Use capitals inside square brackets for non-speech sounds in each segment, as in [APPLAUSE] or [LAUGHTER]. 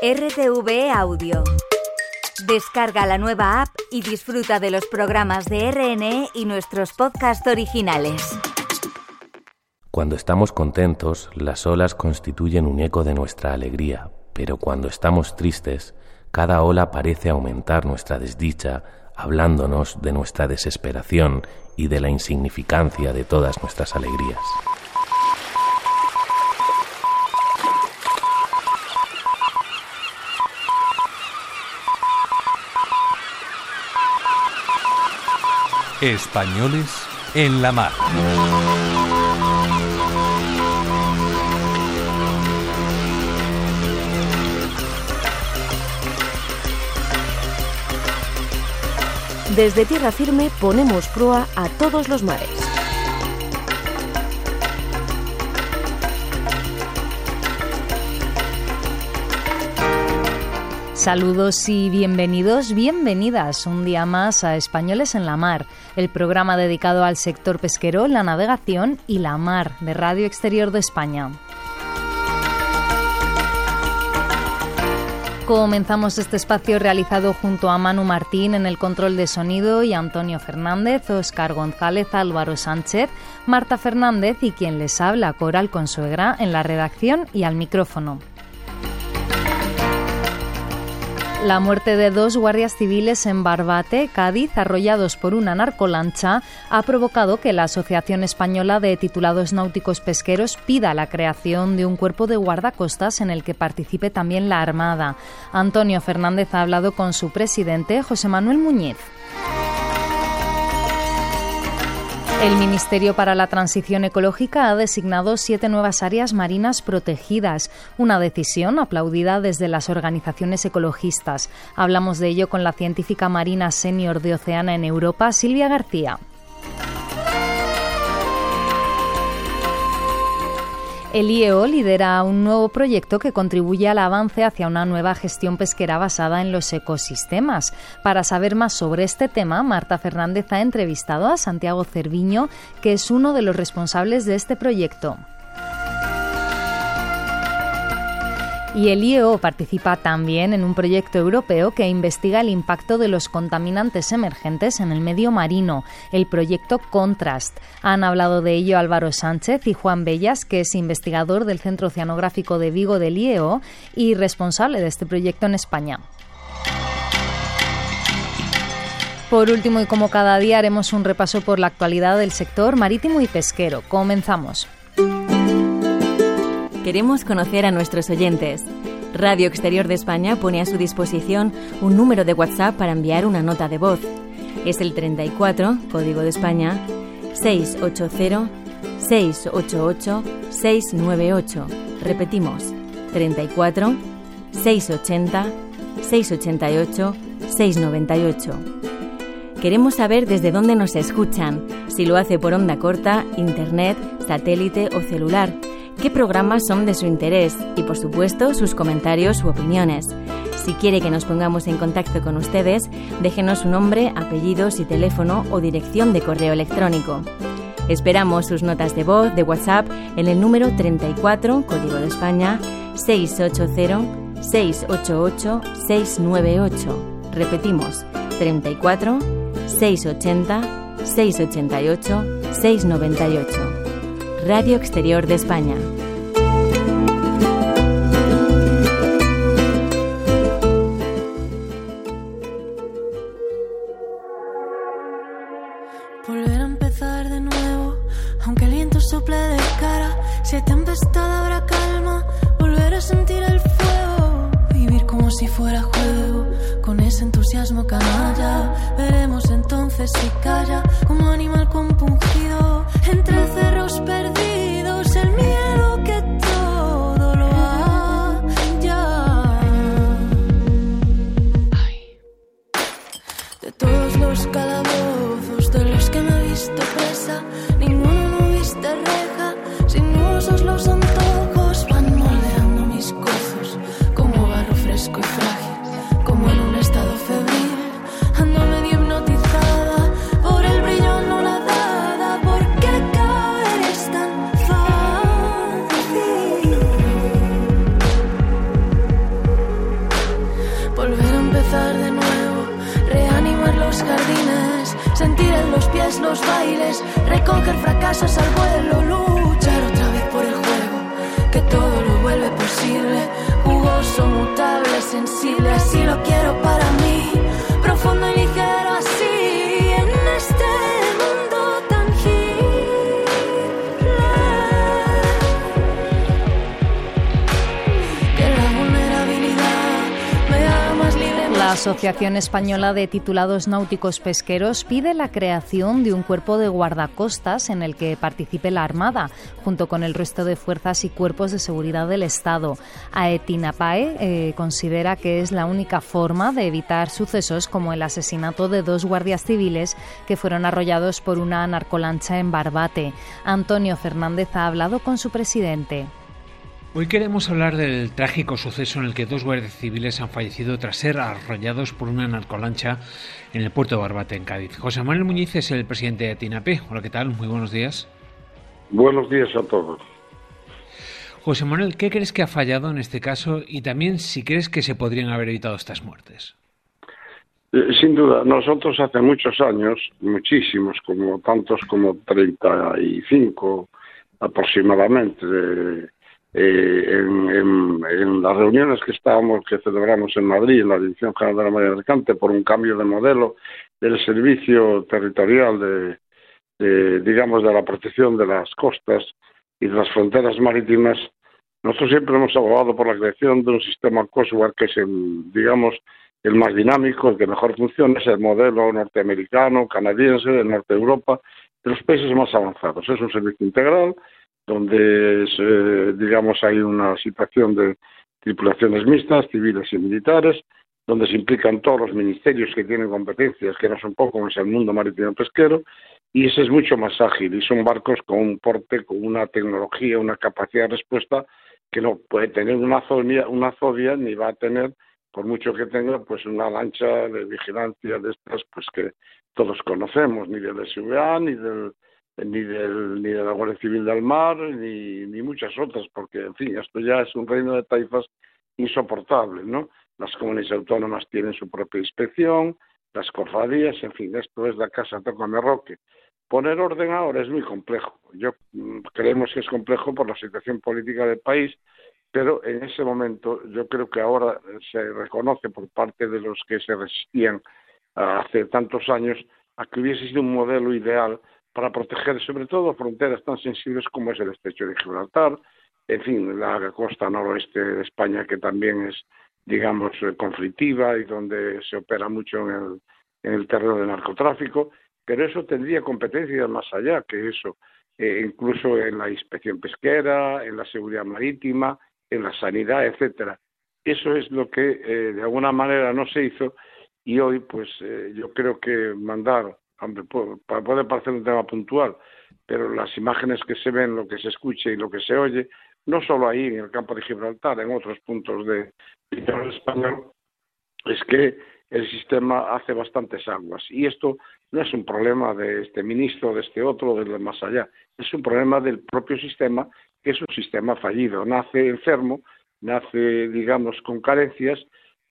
RTV Audio. Descarga la nueva app y disfruta de los programas de RNE y nuestros podcasts originales. Cuando estamos contentos, las olas constituyen un eco de nuestra alegría, pero cuando estamos tristes, cada ola parece aumentar nuestra desdicha, hablándonos de nuestra desesperación y de la insignificancia de todas nuestras alegrías. Españoles en la mar. Desde tierra firme ponemos proa a todos los mares. Saludos y bienvenidos, bienvenidas un día más a Españoles en la Mar, el programa dedicado al sector pesquero, la navegación y la mar de Radio Exterior de España. Comenzamos este espacio realizado junto a Manu Martín en el control de sonido y Antonio Fernández, Oscar González, Álvaro Sánchez, Marta Fernández y quien les habla, Coral Consuegra, en la redacción y al micrófono. La muerte de dos guardias civiles en Barbate, Cádiz, arrollados por una narcolancha, ha provocado que la Asociación Española de Titulados Náuticos Pesqueros pida la creación de un cuerpo de guardacostas en el que participe también la Armada. Antonio Fernández ha hablado con su presidente, José Manuel Muñiz. El Ministerio para la Transición Ecológica ha designado siete nuevas áreas marinas protegidas, una decisión aplaudida desde las organizaciones ecologistas. Hablamos de ello con la científica marina senior de Oceana en Europa, Silvia García. El IEO lidera un nuevo proyecto que contribuye al avance hacia una nueva gestión pesquera basada en los ecosistemas. Para saber más sobre este tema, Marta Fernández ha entrevistado a Santiago Cerviño, que es uno de los responsables de este proyecto. Y el IEO participa también en un proyecto europeo que investiga el impacto de los contaminantes emergentes en el medio marino, el proyecto Contrast. Han hablado de ello Álvaro Sánchez y Juan Bellas, que es investigador del Centro Oceanográfico de Vigo del IEO y responsable de este proyecto en España. Por último, y como cada día, haremos un repaso por la actualidad del sector marítimo y pesquero. Comenzamos. Queremos conocer a nuestros oyentes. Radio Exterior de España pone a su disposición un número de WhatsApp para enviar una nota de voz. Es el 34, código de España, 680-688-698. Repetimos, 34, 680, 688, 698. Queremos saber desde dónde nos escuchan, si lo hace por onda corta, internet, satélite o celular qué programas son de su interés y, por supuesto, sus comentarios u opiniones. Si quiere que nos pongamos en contacto con ustedes, déjenos su nombre, apellidos y teléfono o dirección de correo electrónico. Esperamos sus notas de voz de WhatsApp en el número 34, código de España, 680-688-698. Repetimos, 34 680 688 698. Radio Exterior de España. Los bailes, recoger fracasos al vuelo, luchar otra vez por el juego, que todo lo vuelve posible, jugoso, mutable, sensible, así lo quiero para Asociación Española de Titulados Náuticos Pesqueros pide la creación de un cuerpo de guardacostas en el que participe la Armada, junto con el resto de fuerzas y cuerpos de seguridad del Estado. Aetinapae eh, considera que es la única forma de evitar sucesos como el asesinato de dos guardias civiles que fueron arrollados por una narcolancha en Barbate. Antonio Fernández ha hablado con su presidente. Hoy queremos hablar del trágico suceso en el que dos guardias civiles han fallecido tras ser arrollados por una narcolancha en el puerto de Barbate, en Cádiz. José Manuel Muñiz es el presidente de Atinape. Hola, ¿qué tal? Muy buenos días. Buenos días a todos. José Manuel, ¿qué crees que ha fallado en este caso y también si crees que se podrían haber evitado estas muertes? Eh, Sin duda, nosotros hace muchos años, muchísimos, como tantos como 35 aproximadamente, eh, eh, en, las reuniones que estábamos, que celebramos en Madrid, en la Dirección General de la Marina Mercante, por un cambio de modelo del servicio territorial de, digamos, de la protección de las costas y de las fronteras marítimas, nosotros siempre hemos abogado por la creación de un sistema Coast Guard que es el, digamos, el más dinámico, el que mejor funciona, es el modelo norteamericano, canadiense, del norte de Europa, de los países más avanzados. Es un servicio integral donde, es, digamos, hay una situación de tripulaciones mixtas, civiles y militares, donde se implican todos los ministerios que tienen competencias, que no son pocos, es el mundo marítimo pesquero, y ese es mucho más ágil y son barcos con un porte, con una tecnología, una capacidad de respuesta que no puede tener una zodia, una zodia ni va a tener, por mucho que tenga, pues una lancha de vigilancia de estas, pues que todos conocemos, ni del SVA, ni del ni del ni de la Guardia Civil del Mar, ni, ni muchas otras, porque en fin, esto ya es un reino de taifas insoportable, ¿no? Las comunidades autónomas tienen su propia inspección, las cofradías, en fin, esto es la casa Tócame Roque. Poner orden ahora es muy complejo. Yo mm, creemos que es complejo por la situación política del país, pero en ese momento yo creo que ahora se reconoce por parte de los que se resistían hace tantos años a que hubiese sido un modelo ideal para proteger sobre todo fronteras tan sensibles como es el estrecho de Gibraltar, en fin, la costa noroeste de España que también es, digamos, eh, conflictiva y donde se opera mucho en el, en el terreno del narcotráfico, pero eso tendría competencias más allá que eso, eh, incluso en la inspección pesquera, en la seguridad marítima, en la sanidad, etcétera. Eso es lo que eh, de alguna manera no se hizo y hoy, pues, yo creo que mandar, hombre, puede, parecer un tema puntual, pero las imágenes que se ven, lo que se escucha y lo que se oye, no solo ahí en el campo de Gibraltar, en otros puntos de litoral español, es que el sistema hace bastantes aguas. Y esto no es un problema de este ministro, de este otro, del más allá. Es un problema del propio sistema, que es un sistema fallido. Nace enfermo, nace, digamos, con carencias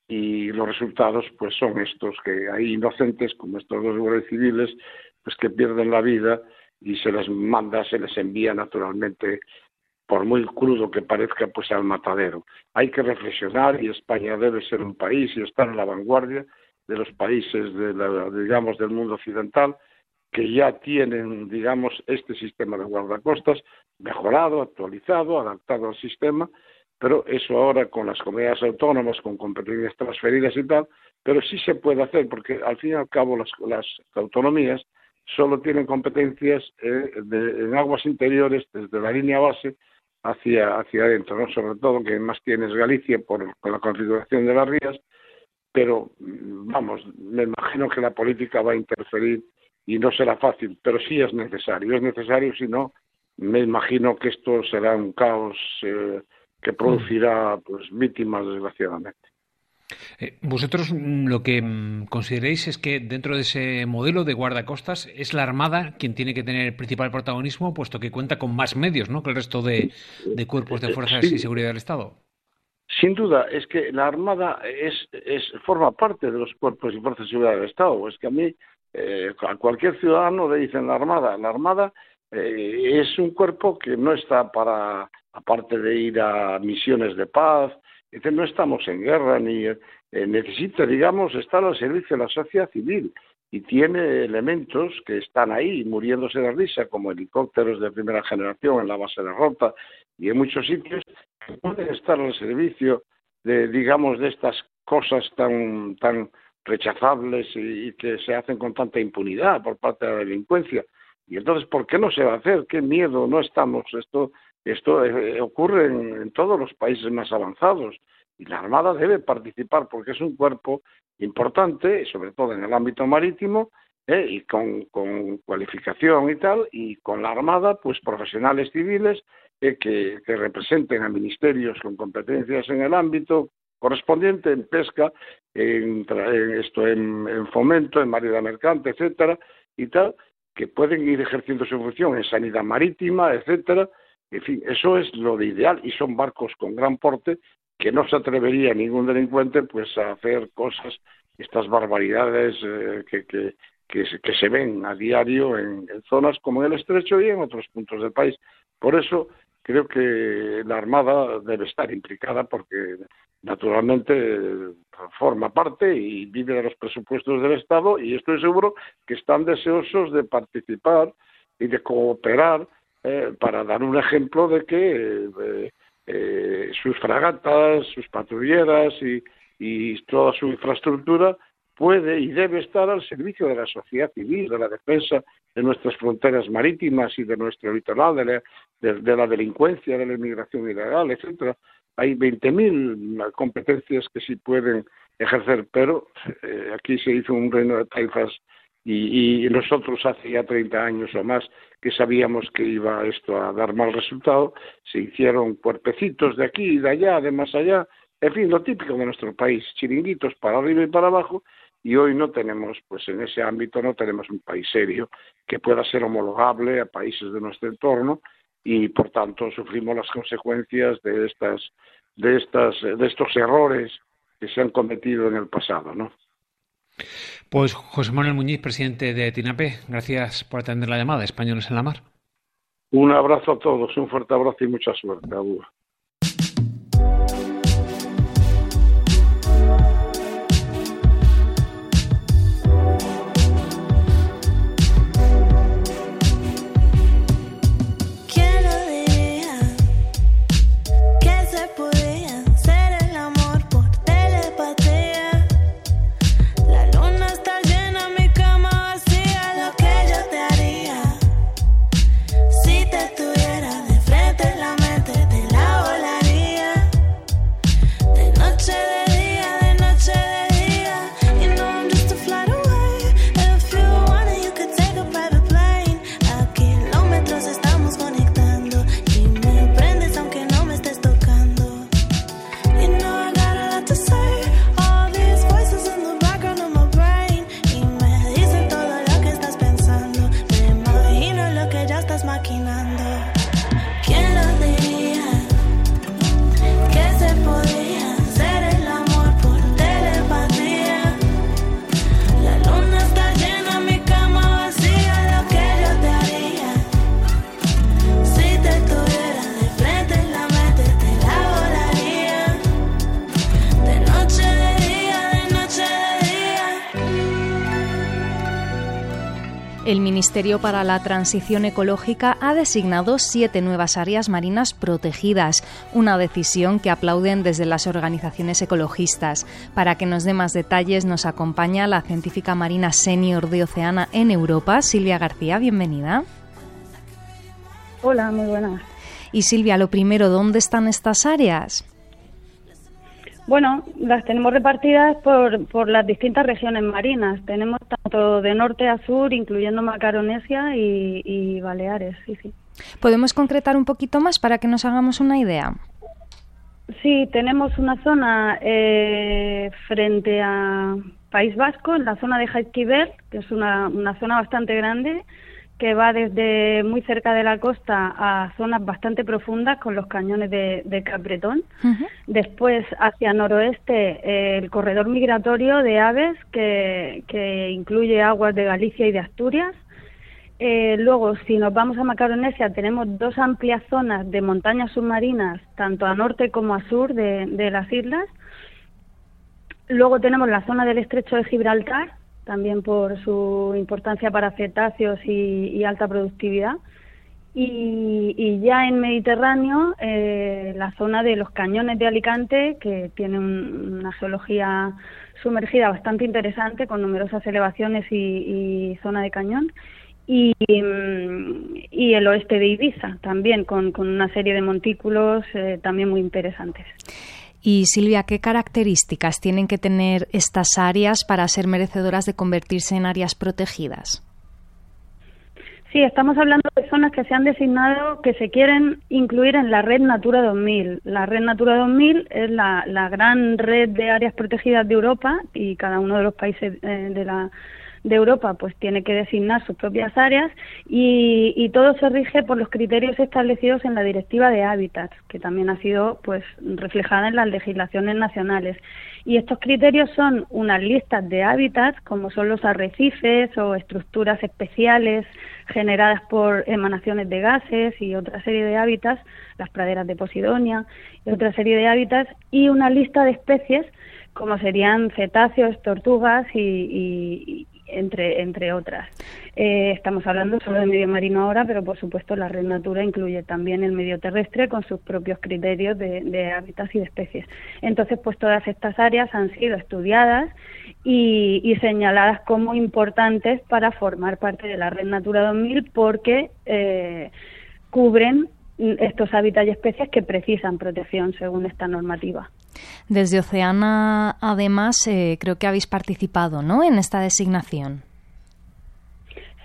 y los resultados pues son estos, que hay inocentes como estos dos guardias civiles, pues que pierden la vida y se les manda, se les envía naturalmente por muy crudo que parezca, pues al matadero. Hay que reflexionar y España debe ser un país y estar en la vanguardia de los países, de la, digamos, del mundo occidental, que ya tienen, digamos, este sistema de guardacostas mejorado, actualizado, adaptado al sistema, pero eso ahora con las comunidades autónomas, con competencias transferidas y tal, pero sí se puede hacer, porque al fin y al cabo las, las autonomías solo tienen competencias eh, de, en aguas interiores desde la línea base hacia, hacia adentro, ¿no? sobre todo que más tienes Galicia por, por la configuración de las rías, pero vamos, me imagino que la política va a interferir y no será fácil, pero sí es necesario, es necesario, si no, me imagino que esto será un caos eh, que producirá pues víctimas desgraciadamente. Eh, vosotros mm, lo que mm, consideréis es que dentro de ese modelo de guardacostas es la Armada quien tiene que tener el principal protagonismo, puesto que cuenta con más medios ¿no? que el resto de, de cuerpos de fuerzas Sí. y seguridad del Estado. Sin duda, es que la Armada es, es, forma parte de los cuerpos y fuerzas de seguridad del Estado. Es que a mí eh, a cualquier ciudadano le dicen la Armada. La Armada eh, es un cuerpo que no está para, aparte de ir a misiones de paz, no estamos en guerra ni necesita, digamos, estar al servicio de la sociedad civil y tiene elementos que están ahí muriéndose de risa, como helicópteros de primera generación en la base de Rota y en muchos sitios que pueden estar al servicio de, digamos, de estas cosas tan, tan rechazables y, que se hacen con tanta impunidad por parte de la delincuencia. Y entonces, ¿por qué no se va a hacer? ¿Qué miedo? No estamos. Esto, esto eh, ocurre en todos los países más avanzados y la Armada debe participar porque es un cuerpo importante, sobre todo en el ámbito marítimo, ¿eh? y con, cualificación y tal, y con la Armada, pues profesionales civiles eh, que, representen a ministerios con competencias en el ámbito correspondiente en pesca, en, esto en, fomento, en marina mercante, etcétera, y tal, que pueden ir ejerciendo su función en sanidad marítima, etcétera. En fin, eso es lo de ideal y son barcos con gran porte que no se atrevería ningún delincuente pues a hacer cosas, estas barbaridades eh, que, que, que, se ven a diario en, zonas como el Estrecho y en otros puntos del país. Por eso creo que la Armada debe estar implicada porque naturalmente forma parte y vive de los presupuestos del Estado y estoy seguro que están deseosos de participar y de cooperar eh, para dar un ejemplo de que eh, eh, sus fragatas, sus patrulleras y, toda su infraestructura puede y debe estar al servicio de la sociedad civil, de la defensa de nuestras fronteras marítimas y de nuestro litoral, de la, delincuencia, de la inmigración ilegal, etcétera. Hay 20.000 competencias que sí pueden ejercer, pero eh, aquí se hizo un reino de taifas y, y, nosotros hace ya 30 años o más que sabíamos que iba esto a dar mal resultado, se hicieron cuerpecitos de aquí y de allá, de más allá, en fin, lo típico de nuestro país, chiringuitos para arriba y para abajo, y hoy no tenemos, pues en ese ámbito no tenemos un país serio que pueda ser homologable a países de nuestro entorno y por tanto sufrimos las consecuencias de estas de estas de estos errores que se han cometido en el pasado, ¿no? Pues José Manuel Muñiz, presidente de TINAPE, gracias por atender la llamada. Españoles en la Mar. Un abrazo a todos, un fuerte abrazo y mucha suerte. volando. El Ministerio para la Transición Ecológica ha designado siete nuevas áreas marinas protegidas, una decisión que aplauden desde las organizaciones ecologistas. Para que nos dé más detalles nos acompaña la científica marina senior de Oceana en Europa, Silvia García. Bienvenida. Hola, muy buenas. Y Silvia, lo primero, ¿dónde están estas áreas? Bueno, las tenemos repartidas por, por las distintas regiones marinas. Tenemos tanto de norte a sur, incluyendo Macaronesia y, Baleares. Sí, sí. ¿Podemos concretar un poquito más para que nos hagamos una idea? Sí, tenemos una zona eh, frente a País Vasco, en la zona de Jaizquiber, que es una, una zona bastante grande, que va desde muy cerca de la costa a zonas bastante profundas con los cañones de, Capretón. Después, hacia noroeste, el corredor migratorio de aves que, que incluye aguas de Galicia y de Asturias. Eh, luego, si nos vamos a Macaronesia, tenemos dos amplias zonas de montañas submarinas, tanto a norte como a sur de, de las islas. Luego tenemos la zona del estrecho de Gibraltar, también por su importancia para cetáceos y, alta productividad. Y, ya en Mediterráneo, eh, la zona de los cañones de Alicante, que tiene una geología sumergida bastante interesante, con numerosas elevaciones y, zona de cañón. Y, el oeste de Ibiza, también con, una serie de montículos eh, también muy interesantes. Y Silvia, ¿qué características tienen que tener estas áreas para ser merecedoras de convertirse en áreas protegidas? Sí, estamos hablando de zonas que se han designado que se quieren incluir en la red Natura 2000. La red Natura 2000 es la, gran red de áreas protegidas de Europa y cada uno de los países eh, de la de Europa pues tiene que designar sus propias áreas y, todo se rige por los criterios establecidos en la Directiva de Hábitats, que también ha sido pues reflejada en las legislaciones nacionales. Y estos criterios son unas listas de hábitats, como son los arrecifes o estructuras especiales generadas por emanaciones de gases y otra serie de hábitats, las praderas de Posidonia y otra serie de hábitats, y una lista de especies como serían cetáceos, tortugas y, entre, entre otras. Eh, estamos hablando solo de medio marino ahora, pero por supuesto la red Natura incluye también el medio terrestre con sus propios criterios de, de hábitats y de especies. Entonces, pues todas estas áreas han sido estudiadas y, señaladas como importantes para formar parte de la red Natura 2000 porque eh, cubren estos hábitats y especies que precisan protección según esta normativa. Desde Oceana, además, eh, creo que habéis participado ¿no? en esta designación.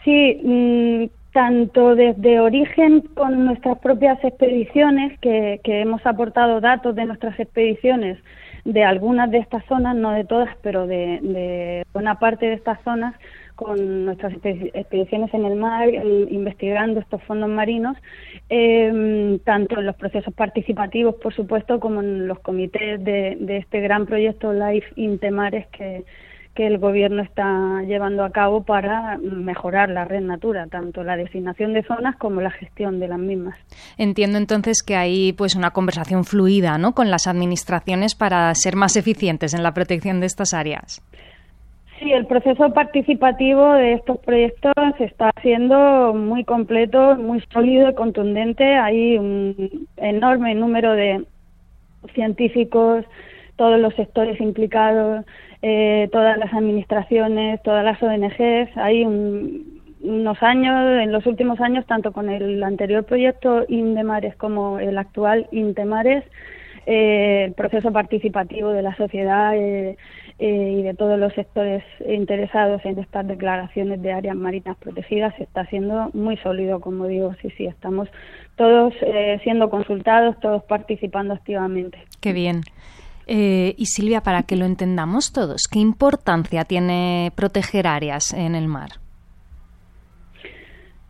Sí, mm, tanto desde origen con nuestras propias expediciones, que, hemos aportado datos de nuestras expediciones de algunas de estas zonas, no de todas, pero de, de buena parte de estas zonas, con nuestras expediciones en el mar, investigando estos fondos marinos, em, tanto en los procesos participativos, por supuesto, como en los comités de, este gran proyecto Life Intemares que, que el gobierno está llevando a cabo para mejorar la red Natura, tanto la designación de zonas como la gestión de las mismas. Entiendo entonces que hay pues una conversación fluida, ¿no? con las administraciones para ser más eficientes en la protección de estas áreas. Sí, el proceso participativo de estos proyectos está siendo muy completo, muy sólido y contundente. Hay un enorme número de científicos, todos los sectores implicados, eh, todas las administraciones, todas las ONGs. Hay unos años, en los últimos años, tanto con el anterior proyecto Indemares como el actual Intemares, eh, el proceso participativo de la sociedad eh, eh, y de todos los sectores interesados en estas declaraciones de áreas marinas protegidas está haciendo muy sólido, como digo, sí, sí, estamos todos eh, siendo consultados, todos participando activamente. Qué bien. Eh, y Silvia, para que lo entendamos todos, ¿qué importancia tiene proteger áreas en el mar?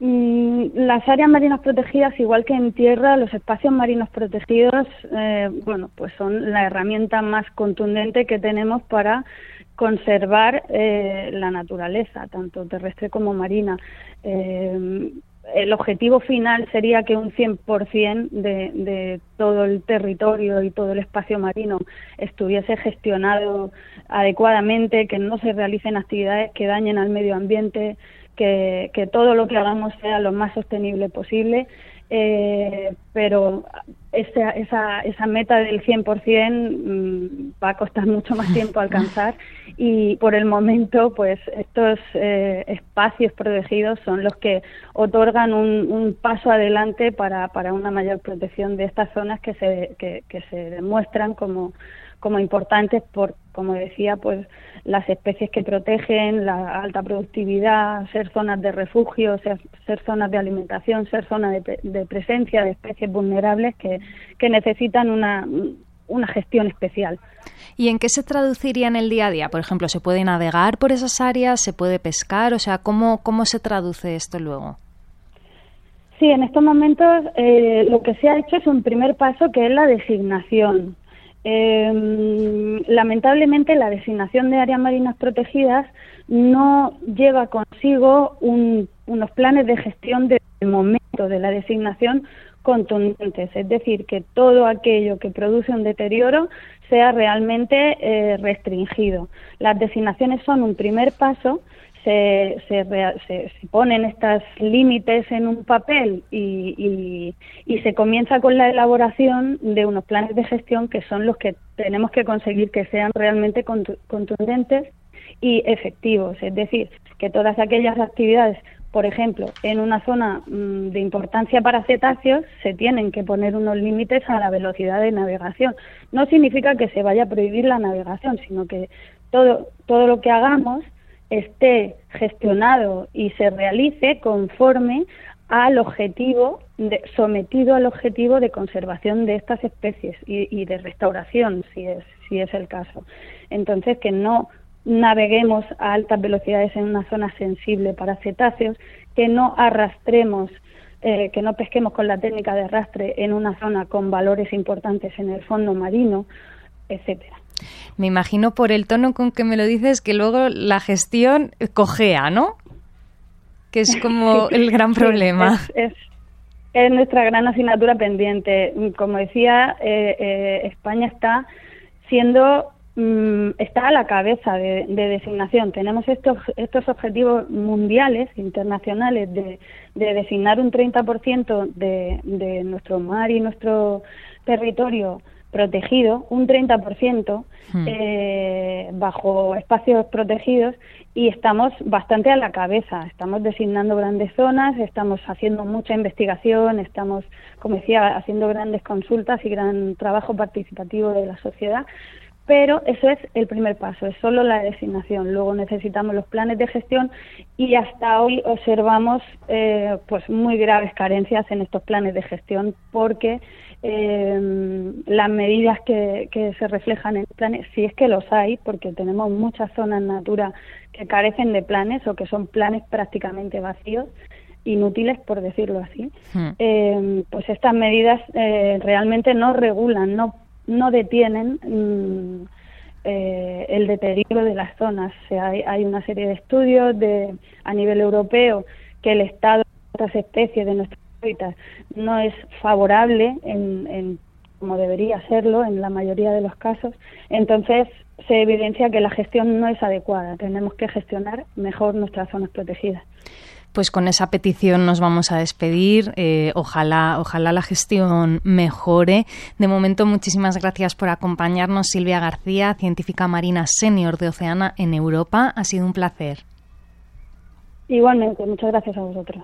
Mm, las áreas marinas protegidas, igual que en tierra, los espacios marinos protegidos, eh, bueno, pues son la herramienta más contundente que tenemos para conservar eh, la naturaleza, tanto terrestre como marina. Eh, el objetivo final sería que un 100% de, de todo el territorio y todo el espacio marino estuviese gestionado adecuadamente, que no se realicen actividades que dañen al medio ambiente, que, que todo lo que hagamos sea lo más sostenible posible, eh, pero esa, esa, esa meta del 100% mm, va a costar mucho más tiempo [LAUGHS] alcanzar. Y por el momento pues estos eh, espacios protegidos son los que otorgan un, un paso adelante para, para una mayor protección de estas zonas que se, que, que se demuestran como, como importantes por, como decía, pues las especies que protegen, la alta productividad, ser zonas de refugio, ser, zonas de alimentación, ser zonas de, presencia de especies vulnerables que, que necesitan una, una gestión especial. ¿Y en qué se traduciría en el día a día? Por ejemplo, ¿se puede navegar por esas áreas? ¿Se puede pescar? O sea, ¿cómo, cómo se traduce esto luego? Sí, en estos momentos eh, lo que se ha hecho es un primer paso que es la designación. Em, lamentablemente la designación de áreas marinas protegidas no lleva consigo unos planes de gestión de momento de la designación contundentes, es decir, que todo aquello que produce un deterioro sea realmente eh, restringido. Las designaciones son un primer paso se, se, ponen estos límites en un papel y, y, se comienza con la elaboración de unos planes de gestión que son los que tenemos que conseguir que sean realmente contundentes y efectivos. Es decir, que todas aquellas actividades, por ejemplo, en una zona mm, de importancia para cetáceos, se tienen que poner unos límites a la velocidad de navegación. No significa que se vaya a prohibir la navegación, sino que todo, todo lo que hagamos esté gestionado y se realice conforme al objetivo, sometido al objetivo de conservación de estas especies y, de restauración, si es, si es el caso. Entonces, que no naveguemos a altas velocidades en una zona sensible para cetáceos, que no arrastremos, eh, que no pesquemos con la técnica de arrastre en una zona con valores importantes en el fondo marino, etcétera. Me imagino por el tono con que me lo dices que luego la gestión cojea, ¿no? Que es como el gran problema. es, nuestra gran asignatura pendiente. Como decía, eh, eh, España está siendo mm, está a la cabeza de, designación. Tenemos estos, estos objetivos mundiales, internacionales, de, de designar un 30% de, de nuestro mar y nuestro territorio protegido, un 30% hmm. eh, bajo espacios protegidos y estamos bastante a la cabeza. Estamos designando grandes zonas, estamos haciendo mucha investigación, estamos, como decía, haciendo grandes consultas y gran trabajo participativo de la sociedad. Pero eso es el primer paso, es solo la designación. Luego necesitamos los planes de gestión y hasta hoy observamos eh, pues muy graves carencias en estos planes de gestión porque eh, las medidas que, que, se reflejan en planes, si es que los hay, porque tenemos muchas zonas natura que carecen de planes o que son planes prácticamente vacíos, inútiles por decirlo así, hmm. eh, pues estas medidas eh, realmente no regulan, no, no detienen mm, eh, el deterioro de las zonas. O sea, hay, hay, una serie de estudios de, a nivel europeo que el estado de otras especies de no es favorable en, como debería serlo en la mayoría de los casos, entonces se evidencia que la gestión no es adecuada. Tenemos que gestionar mejor nuestras zonas protegidas. Pues con esa petición nos vamos a despedir. Eh, ojalá, ojalá la gestión mejore. De momento, muchísimas gracias por acompañarnos, Silvia García, científica marina senior de Oceana en Europa. Ha sido un placer. Igualmente, muchas gracias a vosotros.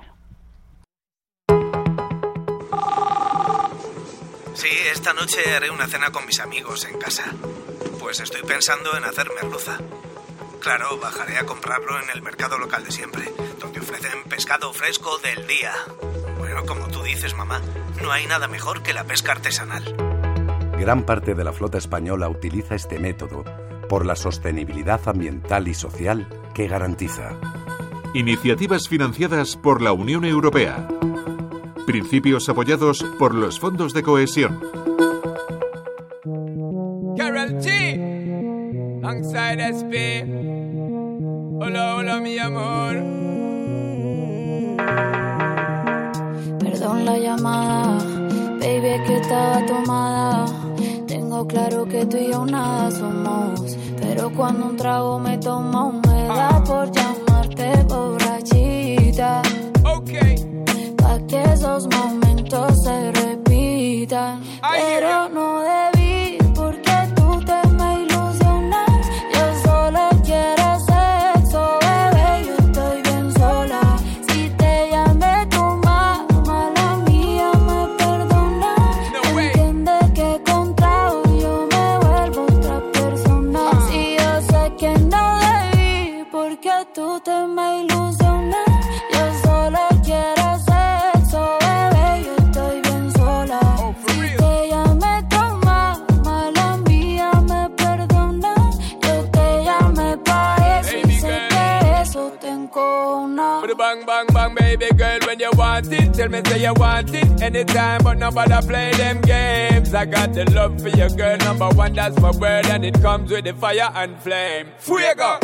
Sí, esta noche haré una cena con mis amigos en casa. Pues estoy pensando en hacer merluza. Claro, bajaré a comprarlo en el mercado local de siempre, donde ofrecen pescado fresco del día. Bueno, como tú dices, mamá, no hay nada mejor que la pesca artesanal. Gran parte de la flota española utiliza este método por la sostenibilidad ambiental y social que garantiza. Iniciativas financiadas por la Unión Europea. Principios apoyados por los fondos de cohesión. Carol G. Alongside SP. Hola, hola, mi amor. Perdón la llamada, baby, que estaba tomada. Tengo claro que tú y yo nada somos. Pero cuando un trago me toma, me da por llamarte borrachita. Momentos se repitan. Tell me say you want it anytime, but nobody play them games. I got the love for your girl, number one, that's my word, and it comes with the fire and flame. Fuego!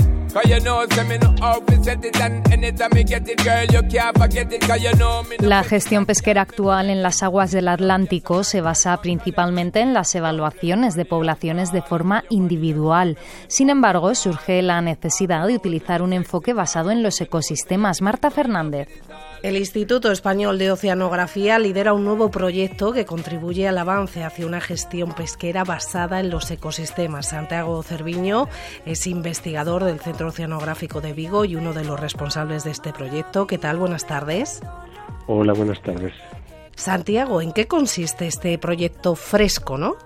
La gestión pesquera actual en las aguas del Atlántico se basa principalmente en las evaluaciones de poblaciones de forma individual. Sin embargo, surge la necesidad de utilizar un enfoque basado en los ecosistemas. Marta Fernández. El Instituto Español de Oceanografía lidera un nuevo proyecto que contribuye al avance hacia una gestión pesquera basada en los ecosistemas. Santiago Cerviño es investigador del Centro Oceanográfico de Vigo y uno de los responsables de este proyecto. ¿Qué tal? Buenas tardes. Hola, buenas tardes. Santiago, ¿en qué consiste este proyecto fresco, no?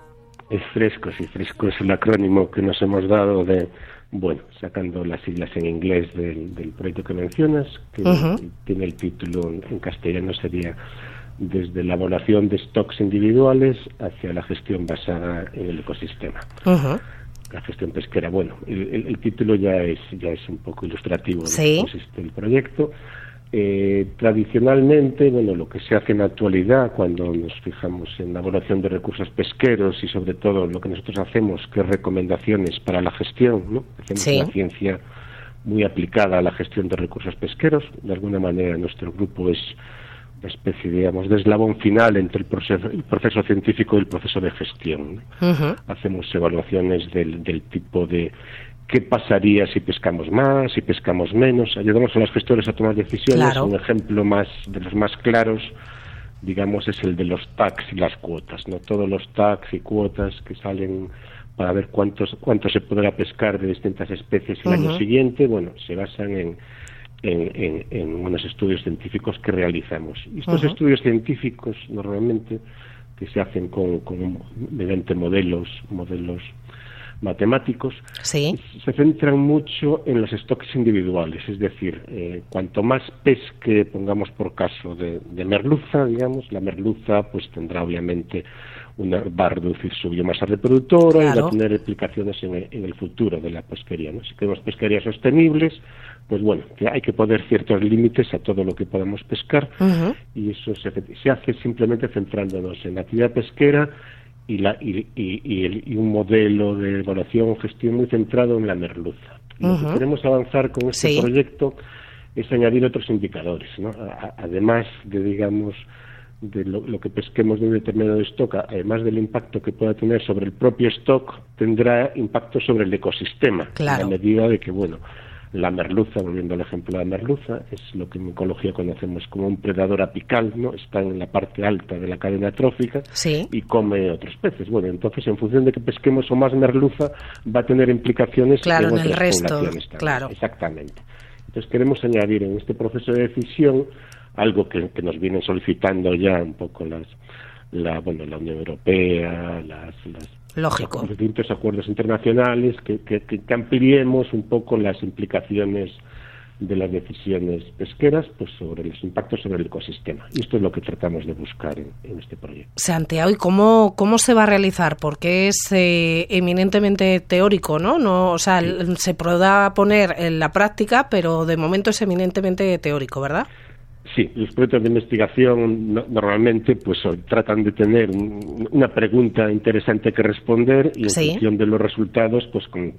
Es fresco, sí, fresco es el acrónimo que nos hemos dado de bueno, sacando las siglas en inglés del, proyecto que mencionas, que tiene el título en castellano sería desde la evaluación de stocks individuales hacia la gestión basada en el ecosistema. La gestión pesquera. Bueno, el, título ya es ya es un poco ilustrativo de cómo consiste el proyecto. Eh, tradicionalmente, bueno, lo que se hace en la actualidad cuando nos fijamos en la evaluación de recursos pesqueros y sobre todo lo que nosotros hacemos, que es recomendaciones para la gestión, ¿no? Hacemos una ciencia muy aplicada a la gestión de recursos pesqueros. De alguna manera, nuestro grupo es una especie, digamos, de eslabón final entre el proceso, científico y el proceso de gestión. Hacemos evaluaciones del, del tipo de qué pasaría si pescamos más, si pescamos menos. Ayudamos a los gestores a tomar decisiones. Un ejemplo más de los más claros, digamos, es el de los tax y las cuotas. No todos los tax y cuotas que salen para ver cuántos cuánto se podrá pescar de distintas especies el año siguiente, bueno, se basan en, en, unos estudios científicos que realizamos. Y estos estudios científicos normalmente que se hacen con, con mediante modelos, modelos matemáticos, se centran mucho en los stocks individuales, es decir, eh, cuanto más pesque pongamos por caso de, merluza, digamos, la merluza pues tendrá obviamente una, va a reducir su biomasa reproductora y va a tener implicaciones en el, futuro de la pesquería. ¿no? Si queremos pesquerías sostenibles, pues bueno, hay que poner ciertos límites a todo lo que podamos pescar y eso se, se hace simplemente centrándonos en la actividad pesquera y, la, y, y, un modelo de evaluación gestión muy centrado en la merluza. Lo que queremos avanzar con este proyecto es añadir otros indicadores, ¿no? además de, digamos, de lo, que pesquemos de un determinado stock, además del impacto que pueda tener sobre el propio stock, tendrá impacto sobre el ecosistema, claro. en la medida de que, bueno, la merluza, volviendo al ejemplo de la merluza, es lo que en ecología conocemos como un predador apical, ¿no? Está en la parte alta de la cadena trófica y come otros peces. Bueno, entonces en función de que pesquemos o más merluza, va a tener implicaciones claro, en, el resto, claro. Exactamente. Entonces queremos añadir en este proceso de decisión algo que, nos vienen solicitando ya un poco las la bueno la Unión Europea, las, las Lógico. Los distintos acuerdos internacionales, que, que, ampliemos un poco las implicaciones de las decisiones pesqueras pues sobre los impactos sobre el ecosistema. Y esto es lo que tratamos de buscar en, este proyecto. Santiago, ¿y cómo, cómo se va a realizar? Porque es eh, eminentemente teórico, ¿no? no o sea, se podrá poner en la práctica, pero de momento es eminentemente teórico, ¿verdad? Sí, los proyectos de investigación normalmente pues tratan de tener una pregunta interesante que responder y en función de los resultados pues con,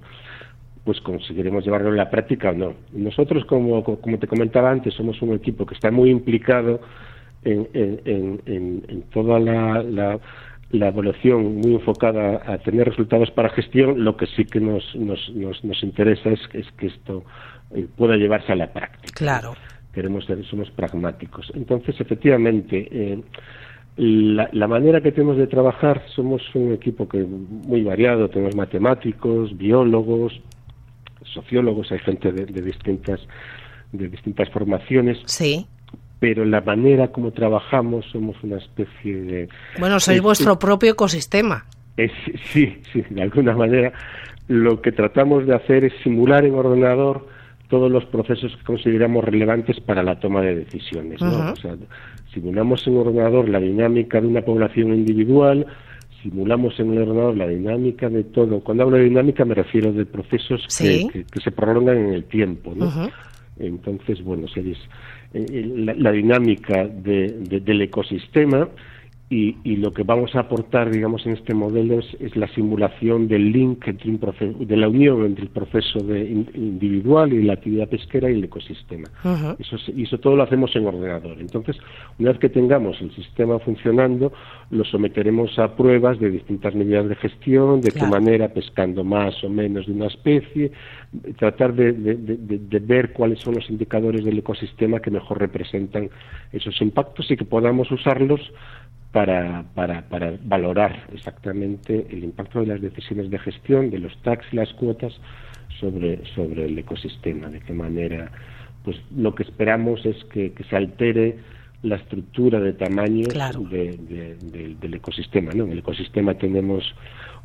pues conseguiremos llevarlo en la práctica o no. Nosotros, como, como te comentaba antes, somos un equipo que está muy implicado en, en, en, toda la, la, evaluación muy enfocada a tener resultados para gestión, lo que sí que nos, nos, nos, nos interesa es, es que esto eh, pueda llevarse a la práctica. Claro queremos ser, somos pragmáticos. Entonces, efectivamente, eh, la, manera que tenemos de trabajar, somos un equipo que muy variado, tenemos matemáticos, biólogos, sociólogos, hay gente de, distintas de distintas formaciones. Sí. Pero la manera como trabajamos somos una especie de... Bueno, sois vuestro propio ecosistema. Es, sí, sí, de alguna manera. Lo que tratamos de hacer es simular en ordenador todos los procesos que consideramos relevantes para la toma de decisiones. ¿no? o sea, simulamos en un ordenador la dinámica de una población individual, simulamos en el ordenador la dinámica de todo. Cuando hablo de dinámica me refiero de procesos que, se prolongan en el tiempo. ¿no? Entonces, bueno, se eh, la, la, dinámica del ecosistema y, lo que vamos a aportar, digamos, en este modelo es, la simulación del link entre un de la unión entre el proceso de individual y la actividad pesquera y el ecosistema. eso, y eso todo lo hacemos en ordenador. Entonces, una vez que tengamos el sistema funcionando, lo someteremos a pruebas de distintas medidas de gestión, de qué manera, pescando más o menos de una especie, tratar de, de ver cuáles son los indicadores del ecosistema que mejor representan esos impactos y que podamos usarlos para, para, para, valorar exactamente el impacto de las decisiones de gestión, de los tax y las cuotas sobre, sobre el ecosistema, de qué manera, pues lo que esperamos es que, se altere la estructura de tamaño del ecosistema. ¿no? En el ecosistema tenemos,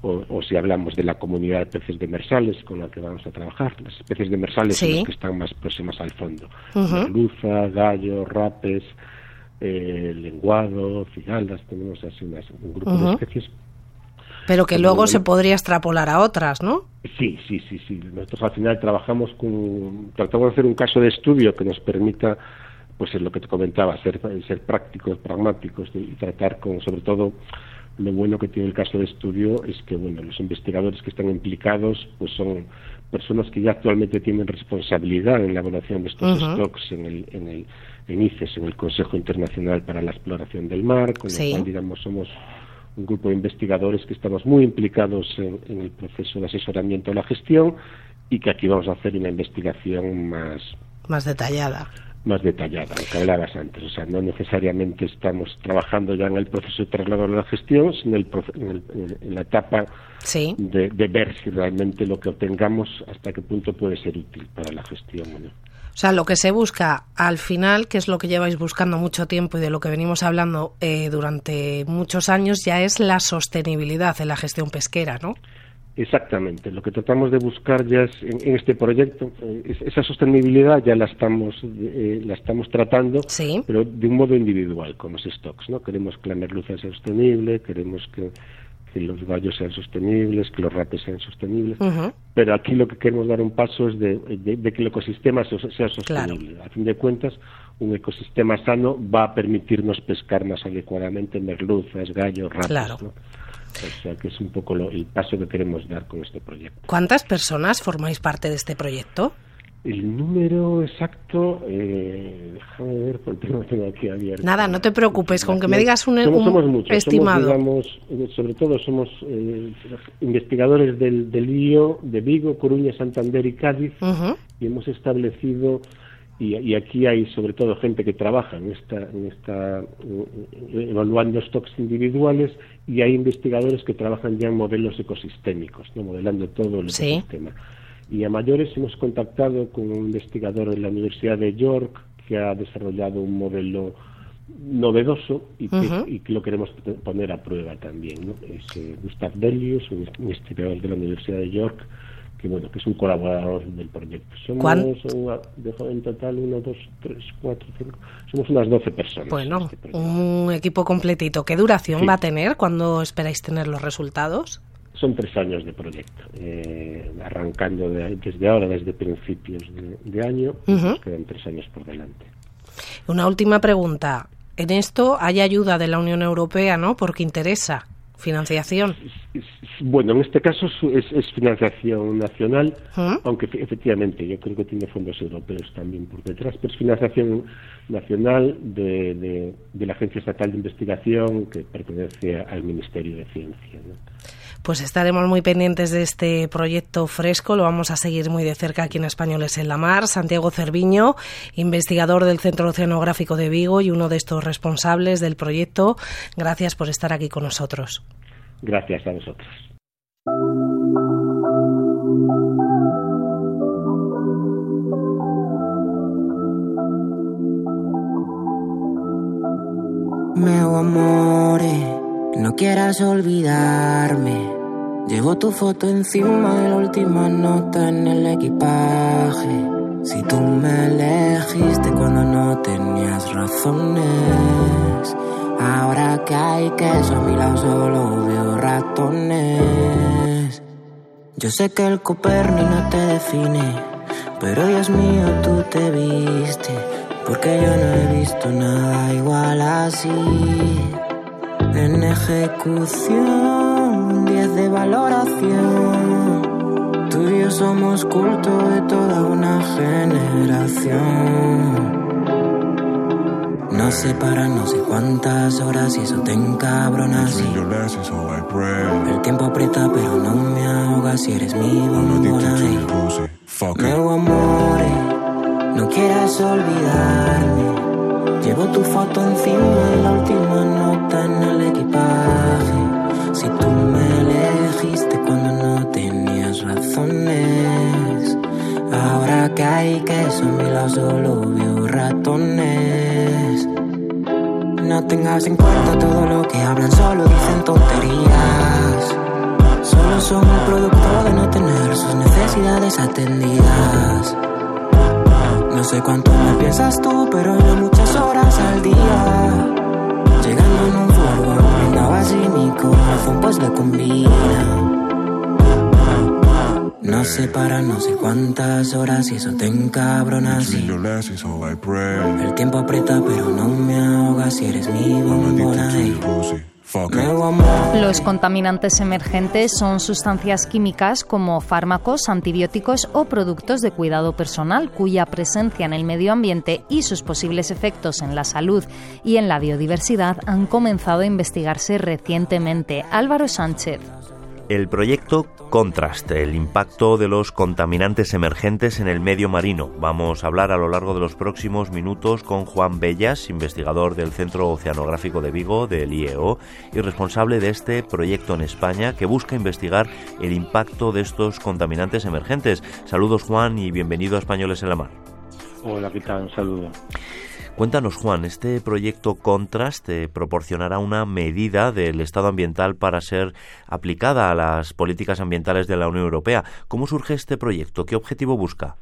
o, si hablamos de la comunidad de peces demersales con la que vamos a trabajar, las especies demersales son las que están más próximas al fondo. Luza, gallo, rapes, eh, lenguado, cigaldas, tenemos así un grupo de especies. Pero que luego se podría extrapolar a otras, ¿no? Sí, sí, sí, sí. Nosotros al final trabajamos con, tratamos de hacer un caso de estudio que nos permita, pues es lo que te comentaba, ser, ser prácticos, pragmáticos y tratar con, sobre todo, lo bueno que tiene el caso de estudio es que, bueno, los investigadores que están implicados, pues son personas que ya actualmente tienen responsabilidad en la evaluación de estos stocks en el, en el en ICES, en el Consejo Internacional para la Exploración del Mar, con lo cual, digamos, somos un grupo de investigadores que estamos muy implicados en, el proceso de asesoramiento de la gestión y que aquí vamos a hacer una investigación más... Más detallada. Más detallada, lo que hablabas antes. O sea, no necesariamente estamos trabajando ya en el proceso de traslado de la gestión, sino en, la etapa de, de, ver si realmente lo que obtengamos hasta qué punto puede ser útil para la gestión. ¿no? O sea, lo que se busca al final, que es lo que lleváis buscando mucho tiempo y de lo que venimos hablando eh, durante muchos años, ya es la sostenibilidad en la gestión pesquera, ¿no? Exactamente. Lo que tratamos de buscar ya es en, este proyecto, eh, esa sostenibilidad ya la estamos eh, la estamos tratando, pero de un modo individual con los stocks, ¿no? Queremos que la merluza sea sostenible, queremos que que los gallos sean sostenibles, que los rapes sean sostenibles, pero aquí lo que queremos dar un paso es de, que el ecosistema sea sostenible. A fin de cuentas, un ecosistema sano va a permitirnos pescar más adecuadamente merluzas, gallos, rapes. O sea que es un poco el paso que queremos dar con este proyecto. ¿Cuántas personas formáis parte de este proyecto? El número exacto, eh, déjame ver porque no tengo aquí abierto. Nada, no te preocupes, con que me digas un, estimado. Eh, sobre todo somos eh, investigadores del, del IO, de Vigo, Coruña, Santander y Cádiz, y hemos establecido, y, aquí hay sobre todo gente que trabaja en esta, en esta eh, evaluando stocks individuales, y hay investigadores que trabajan ya en modelos ecosistémicos, ¿no? modelando todo el ecosistema. Y a mayores hemos contactado con un investigador de la Universidad de York que ha desarrollado un modelo novedoso y que, lo queremos poner a prueba también. ¿no? Es eh, Gustav Delius, un investigador de la Universidad de York, que bueno que es un colaborador del proyecto. Somos en total uno, dos, tres, cuatro, cinco. Somos unas doce personas. Bueno, este un equipo completito. ¿Qué duración va a tener? ¿Cuándo esperáis tener los resultados? Son tres años de proyecto, eh, arrancando desde ahora, desde principios de, año, nos quedan tres años por delante. Una última pregunta. En esto hay ayuda de la Unión Europea, ¿no? Porque interesa financiación. Bueno, en este caso es, financiación nacional, aunque efectivamente yo creo que tiene fondos europeos también por detrás, pero es financiación nacional de, de la Agencia Estatal de Investigación que pertenece al Ministerio de Ciencia. ¿no? Pues estaremos muy pendientes de este proyecto fresco, lo vamos a seguir muy de cerca aquí en Españoles en la Mar. Santiago Cerviño, investigador del Centro Oceanográfico de Vigo y uno de estos responsables del proyecto. Gracias por estar aquí con nosotros. Gracias a vosotros. No quieras olvidarme. Llevo tu foto encima de la última nota en el equipaje. Si tú me elegiste cuando no tenías razones. Ahora que hay queso a mi lado solo veo ratones. Yo sé que el Coperni no te define Pero Dios mío, tú te viste, porque yo no he visto nada igual así. En ejecución, 10 de valoración. Tú y yo somos culto de toda una generación. No sé para no sé cuántas horas y eso te encabrona así. El tiempo aprieta pero no me ahoga si eres mi bombona. Nuevo amore, no quieras olvidarme. Llevo tu foto encima y la última nota en el equipaje. Si tú me elegiste cuando no tenías razones. Ahora que hay queso en mi lado solo veo ratones. No tengas en cuenta todo lo que hablan, solo dicen tonterías. Solo son el producto de no tener sus necesidades atendidas. No sé cuánto me piensas tú, pero yo muchas horas al día. Brindaba así mi corazón, pues le combina. No sé para no sé cuántas horas y eso te encabrona así. El tiempo aprieta pero no me ahoga si eres mi bombona. Los contaminantes emergentes son sustancias químicas como fármacos, antibióticos o productos de cuidado personal cuya presencia en el medio ambiente y sus posibles efectos en la salud y en la biodiversidad han comenzado a investigarse recientemente. Álvaro Sánchez. El proyecto Contrast, el impacto de los contaminantes emergentes en el medio marino. Vamos a hablar a lo largo de los próximos minutos con Juan Bellas, investigador del Centro Oceanográfico de Vigo, del IEO, y responsable de este proyecto en España que busca investigar el impacto de estos contaminantes emergentes. Saludos Juan y bienvenido a Españoles en la Mar. Hola, ¿qué tal? Un saludo. Cuéntanos, Juan, este proyecto Contrast eh, proporcionará una medida del Estado ambiental para ser aplicada a las políticas ambientales de la Unión Europea. ¿Cómo surge este proyecto? ¿Qué objetivo busca?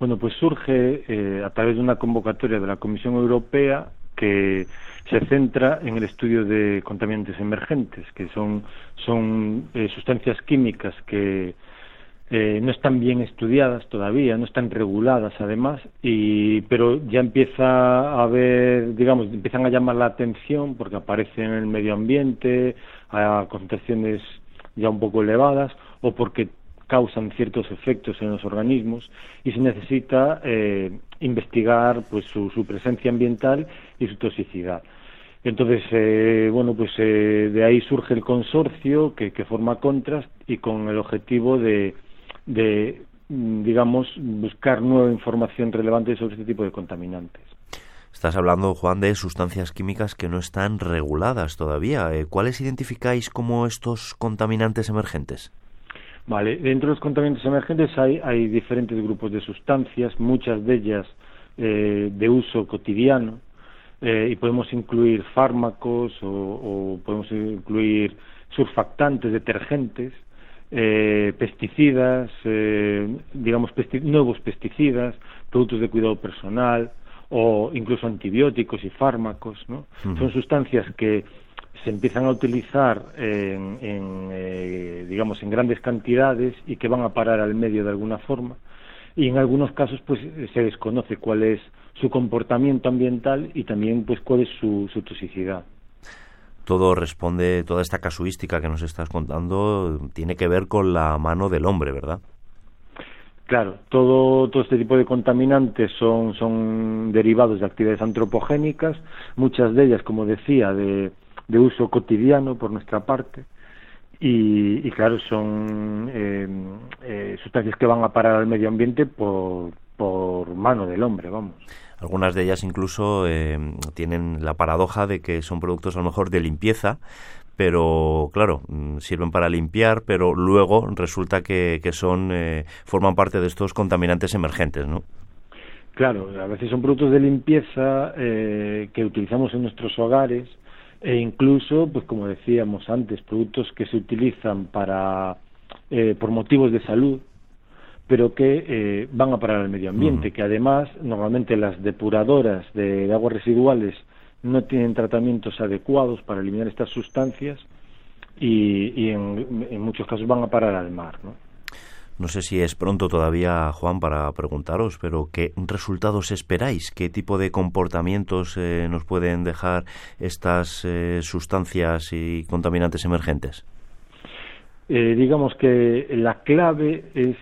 Bueno, pues surge eh, a través de una convocatoria de la Comisión Europea que se centra en el estudio de contaminantes emergentes, que son, son eh, sustancias químicas que eh, no están bien estudiadas todavía, no están reguladas además, y, pero ya empieza a haber, digamos, empiezan a llamar la atención porque aparecen en el medio ambiente a concentraciones ya un poco elevadas o porque causan ciertos efectos en los organismos y se necesita eh, investigar pues su, presencia ambiental y su toxicidad. Entonces, eh, bueno, pues de ahí surge el consorcio que forma Contrast y con el objetivo de, de, mm, digamos, buscar nueva información relevante sobre este tipo de contaminantes. Estás hablando, Juan, de sustancias químicas que no están reguladas todavía. Eh, ¿Cuáles identificáis como estos contaminantes emergentes? Vale, dentro de los contaminantes emergentes hay, hay diferentes grupos de sustancias, muchas de ellas eh, de uso cotidiano, eh, y podemos incluir fármacos o, o podemos incluir surfactantes, detergentes, eh, pesticidas, eh, digamos, nuevos pesticidas, productos de cuidado personal o incluso antibióticos y fármacos, ¿no? Son sustancias que se empiezan a utilizar en, eh, digamos, en grandes cantidades y que van a parar al medio de alguna forma. Y en algunos casos, pues, se desconoce cuál es su comportamiento ambiental y también, pues, cuál es su toxicidad todo responde, toda esta casuística que nos estás contando tiene que ver con la mano del hombre, ¿verdad? Claro, todo, todo este tipo de contaminantes son, son derivados de actividades antropogénicas, muchas de ellas, como decía, de, uso cotidiano por nuestra parte, y, claro, son eh, eh, sustancias que van a parar al medio ambiente por, por mano del hombre, vamos. Algunas de ellas incluso eh, tienen la paradoja de que son productos a lo mejor de limpieza, pero claro, mm, sirven para limpiar, pero luego resulta que, que son eh, forman parte de estos contaminantes emergentes, ¿no? Claro, a veces son productos de limpieza eh, que utilizamos en nuestros hogares e incluso, pues como decíamos antes, productos que se utilizan para por motivos de salud, pero que eh, van a parar al medio ambiente, que además normalmente las depuradoras de, aguas residuales no tienen tratamientos adecuados para eliminar estas sustancias y, en, muchos casos van a parar al mar. ¿no? No sé si es pronto todavía, Juan, para preguntaros, pero ¿qué resultados esperáis? ¿Qué tipo de comportamientos eh, nos pueden dejar estas eh, sustancias y contaminantes emergentes? Eh, digamos que la clave es,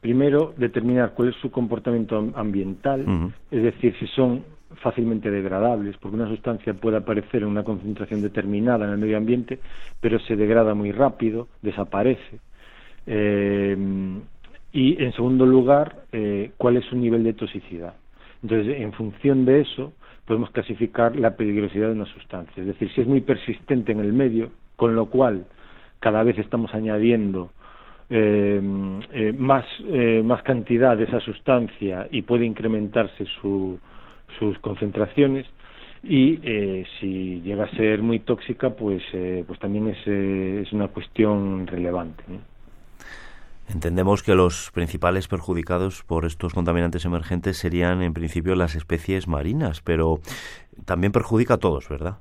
primero, determinar cuál es su comportamiento ambiental, es decir, si son fácilmente degradables, porque una sustancia puede aparecer en una concentración determinada en el medio ambiente, pero se degrada muy rápido, desaparece. Eh, y, en segundo lugar, eh, cuál es su nivel de toxicidad. Entonces, en función de eso, podemos clasificar la peligrosidad de una sustancia. Es decir, si es muy persistente en el medio, con lo cual cada vez estamos añadiendo eh, más, más cantidad de esa sustancia y puede incrementarse su, sus concentraciones y si llega a ser muy tóxica pues pues también es, es una cuestión relevante Entendemos que los principales perjudicados por estos contaminantes emergentes serían en principio las especies marinas, pero también perjudica a todos, ¿verdad?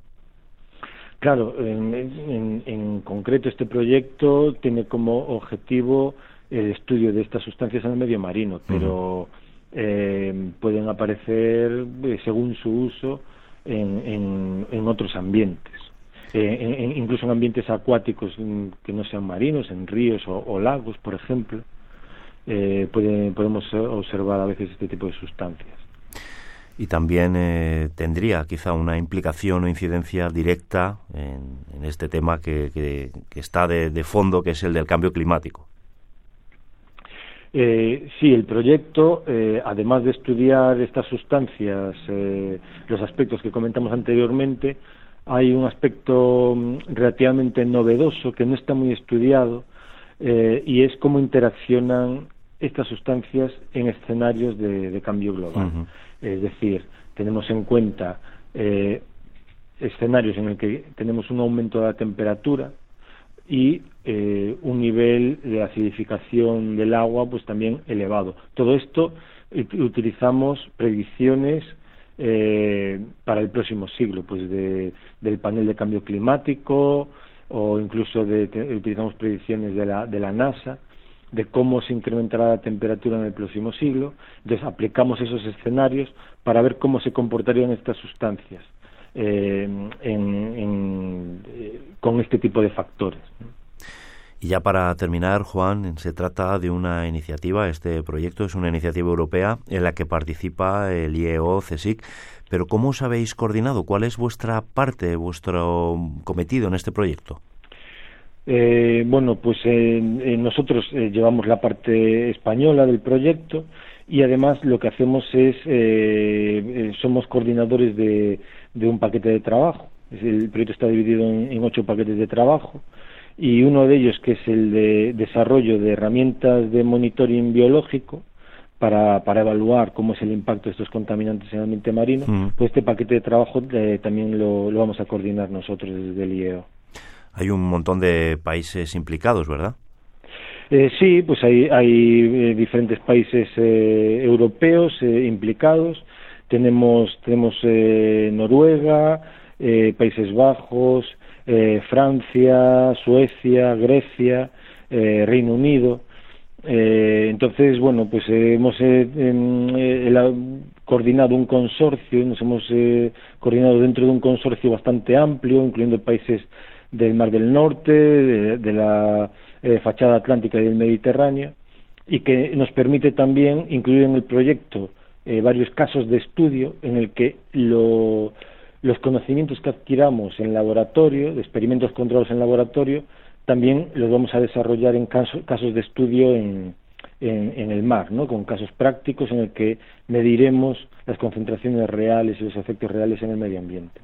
Claro, en, concreto este proyecto tiene como objetivo el estudio de estas sustancias en el medio marino, pero eh, pueden aparecer eh, según su uso en otros ambientes. Eh, incluso en ambientes acuáticos mm, que no sean marinos, en ríos o, lagos, por ejemplo, eh, podemos observar a veces este tipo de sustancias. Y también eh, tendría quizá una implicación o incidencia directa en, este tema que, que, está de, fondo, que es el del cambio climático. sí, el proyecto, además de estudiar estas sustancias, los aspectos que comentamos anteriormente, hay un aspecto mm, relativamente novedoso que no está muy estudiado eh, y es cómo interaccionan estas sustancias en escenarios de, cambio global. Es decir, tenemos en cuenta eh, escenarios en el que tenemos un aumento de la temperatura y eh, un nivel de acidificación del agua pues también elevado. Todo esto utilizamos predicciones eh, para el próximo siglo, pues de, del panel de cambio climático o incluso de, utilizamos predicciones de la, de la NASA de cómo se incrementará la temperatura en el próximo siglo. Entonces aplicamos esos escenarios para ver cómo se comportarían estas sustancias eh, eh, con este tipo de factores. Y ya para terminar, Juan, se trata de una iniciativa, este proyecto es una iniciativa europea en la que participa el IEO CSIC, pero ¿cómo os habéis coordinado? ¿Cuál es vuestra parte, vuestro cometido en este proyecto? Eh, bueno, pues nosotros eh, llevamos la parte española del proyecto y además lo que hacemos es, eh, somos coordinadores de, un paquete de trabajo. El proyecto está dividido en ocho paquetes de trabajo y uno de ellos que es el de desarrollo de herramientas de monitoring biológico para, para evaluar cómo es el impacto de estos contaminantes en el ambiente marino, pues este paquete de trabajo eh, también lo, vamos a coordinar nosotros desde el IEO. Hay un montón de países implicados, ¿verdad? Eh, sí, pues hay, hay eh, diferentes países europeos implicados. Tenemos, tenemos Noruega, Países Bajos, eh, Francia, Suecia, Grecia, eh, Reino Unido. Eh, entonces, bueno, pues hemos coordinado un consorcio, nos hemos coordinado dentro de un consorcio bastante amplio, incluyendo países del Mar del Norte, de, la fachada atlántica y del Mediterráneo, y que nos permite también incluir en el proyecto varios casos de estudio en el que lo, los conocimientos que adquiramos en laboratorio, de experimentos controlados en laboratorio, también los vamos a desarrollar en casos de estudio en, en, el mar, ¿no? con casos prácticos en el que mediremos las concentraciones reales y los efectos reales en el medio ambiente.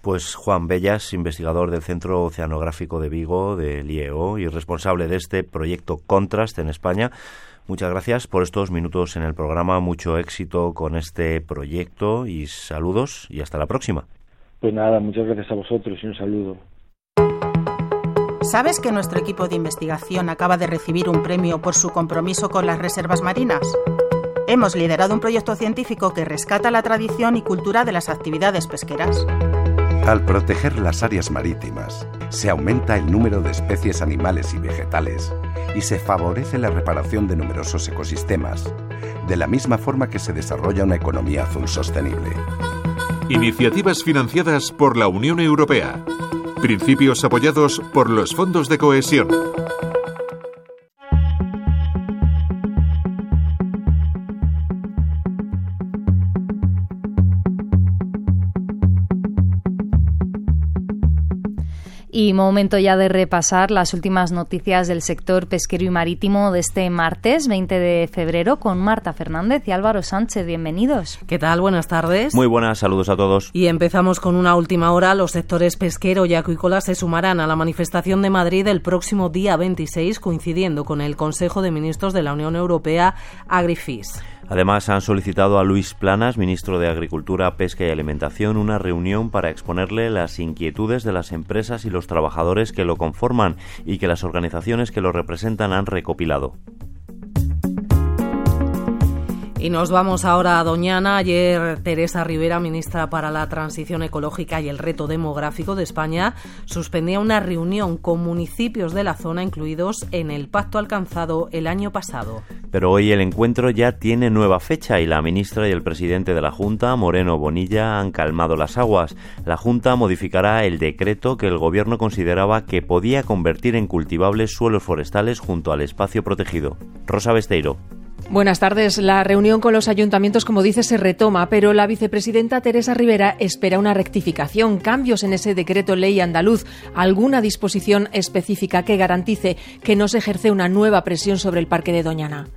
Pues Juan Bellas, investigador del Centro Oceanográfico de Vigo, del IEO, y responsable de este proyecto Contrast en España, Muchas gracias por estos minutos en el programa, mucho éxito con este proyecto y saludos y hasta la próxima. Pues nada, muchas gracias a vosotros y un saludo. ¿Sabes que nuestro equipo de investigación acaba de recibir un premio por su compromiso con las reservas marinas? Hemos liderado un proyecto científico que rescata la tradición y cultura de las actividades pesqueras. Al proteger las áreas marítimas, se aumenta el número de especies animales y vegetales y se favorece la reparación de numerosos ecosistemas, de la misma forma que se desarrolla una economía azul sostenible. Iniciativas financiadas por la Unión Europea. Principios apoyados por los fondos de cohesión. Y momento ya de repasar las últimas noticias del sector pesquero y marítimo de este martes 20 de febrero con Marta Fernández y Álvaro Sánchez. Bienvenidos. ¿Qué tal? Buenas tardes. Muy buenas, saludos a todos. Y empezamos con una última hora. Los sectores pesquero y acuícola se sumarán a la manifestación de Madrid el próximo día 26, coincidiendo con el Consejo de Ministros de la Unión Europea Agrifis. Además, han solicitado a Luis Planas, ministro de Agricultura, Pesca y Alimentación, una reunión para exponerle las inquietudes de las empresas y los trabajadores que lo conforman y que las organizaciones que lo representan han recopilado. Y nos vamos ahora a Doñana. Ayer Teresa Rivera, ministra para la Transición Ecológica y el Reto Demográfico de España, suspendía una reunión con municipios de la zona incluidos en el pacto alcanzado el año pasado. Pero hoy el encuentro ya tiene nueva fecha y la ministra y el presidente de la Junta, Moreno Bonilla, han calmado las aguas. La Junta modificará el decreto que el Gobierno consideraba que podía convertir en cultivables suelos forestales junto al espacio protegido. Rosa Besteiro. Buenas tardes. La reunión con los ayuntamientos, como dice, se retoma, pero la vicepresidenta Teresa Rivera espera una rectificación, cambios en ese decreto ley andaluz, alguna disposición específica que garantice que no se ejerce una nueva presión sobre el Parque de Doñana.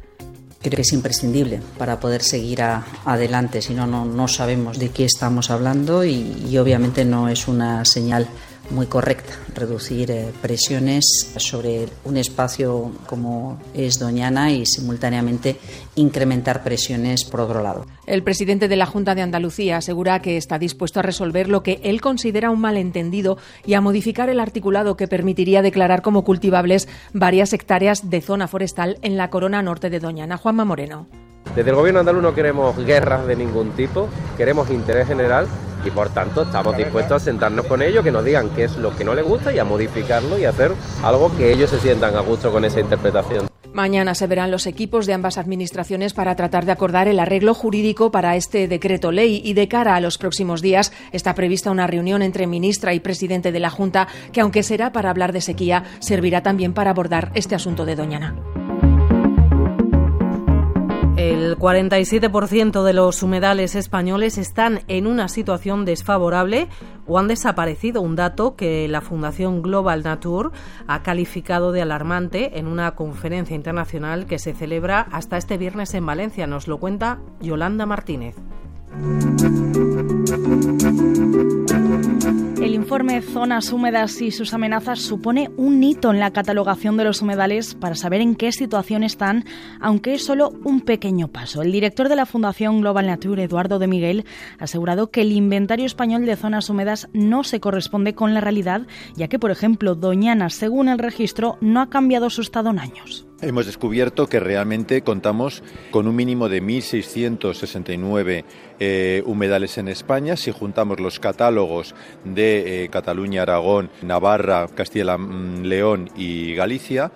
Creo que es imprescindible para poder seguir adelante, si no, no sabemos de qué estamos hablando y, y obviamente no es una señal muy correcta, reducir eh, presiones sobre un espacio como es Doñana y simultáneamente incrementar presiones por otro lado. El presidente de la Junta de Andalucía asegura que está dispuesto a resolver lo que él considera un malentendido y a modificar el articulado que permitiría declarar como cultivables varias hectáreas de zona forestal en la corona norte de Doñana. Juanma Moreno. Desde el gobierno andaluz no queremos guerras de ningún tipo, queremos interés general y por tanto estamos dispuestos a sentarnos con ellos, que nos digan qué es lo que no les gusta y a modificarlo y hacer algo que ellos se sientan a gusto con esa interpretación. Mañana se verán los equipos de ambas administraciones para tratar de acordar el arreglo jurídico para este decreto ley y de cara a los próximos días está prevista una reunión entre ministra y presidente de la Junta que aunque será para hablar de sequía, servirá también para abordar este asunto de Doñana. El 47% de los humedales españoles están en una situación desfavorable o han desaparecido, un dato que la Fundación Global Nature ha calificado de alarmante en una conferencia internacional que se celebra hasta este viernes en Valencia. Nos lo cuenta Yolanda Martínez. Informe Zonas húmedas y sus amenazas supone un hito en la catalogación de los humedales para saber en qué situación están, aunque es solo un pequeño paso. El director de la Fundación Global Nature, Eduardo de Miguel, ha asegurado que el inventario español de zonas húmedas no se corresponde con la realidad, ya que, por ejemplo, Doñana, según el registro, no ha cambiado su estado en años. Hemos descubierto que realmente contamos con un mínimo de 1.669 eh, humedales en España. Si juntamos los catálogos de eh, Cataluña, Aragón, Navarra, Castilla-León mm, y Galicia,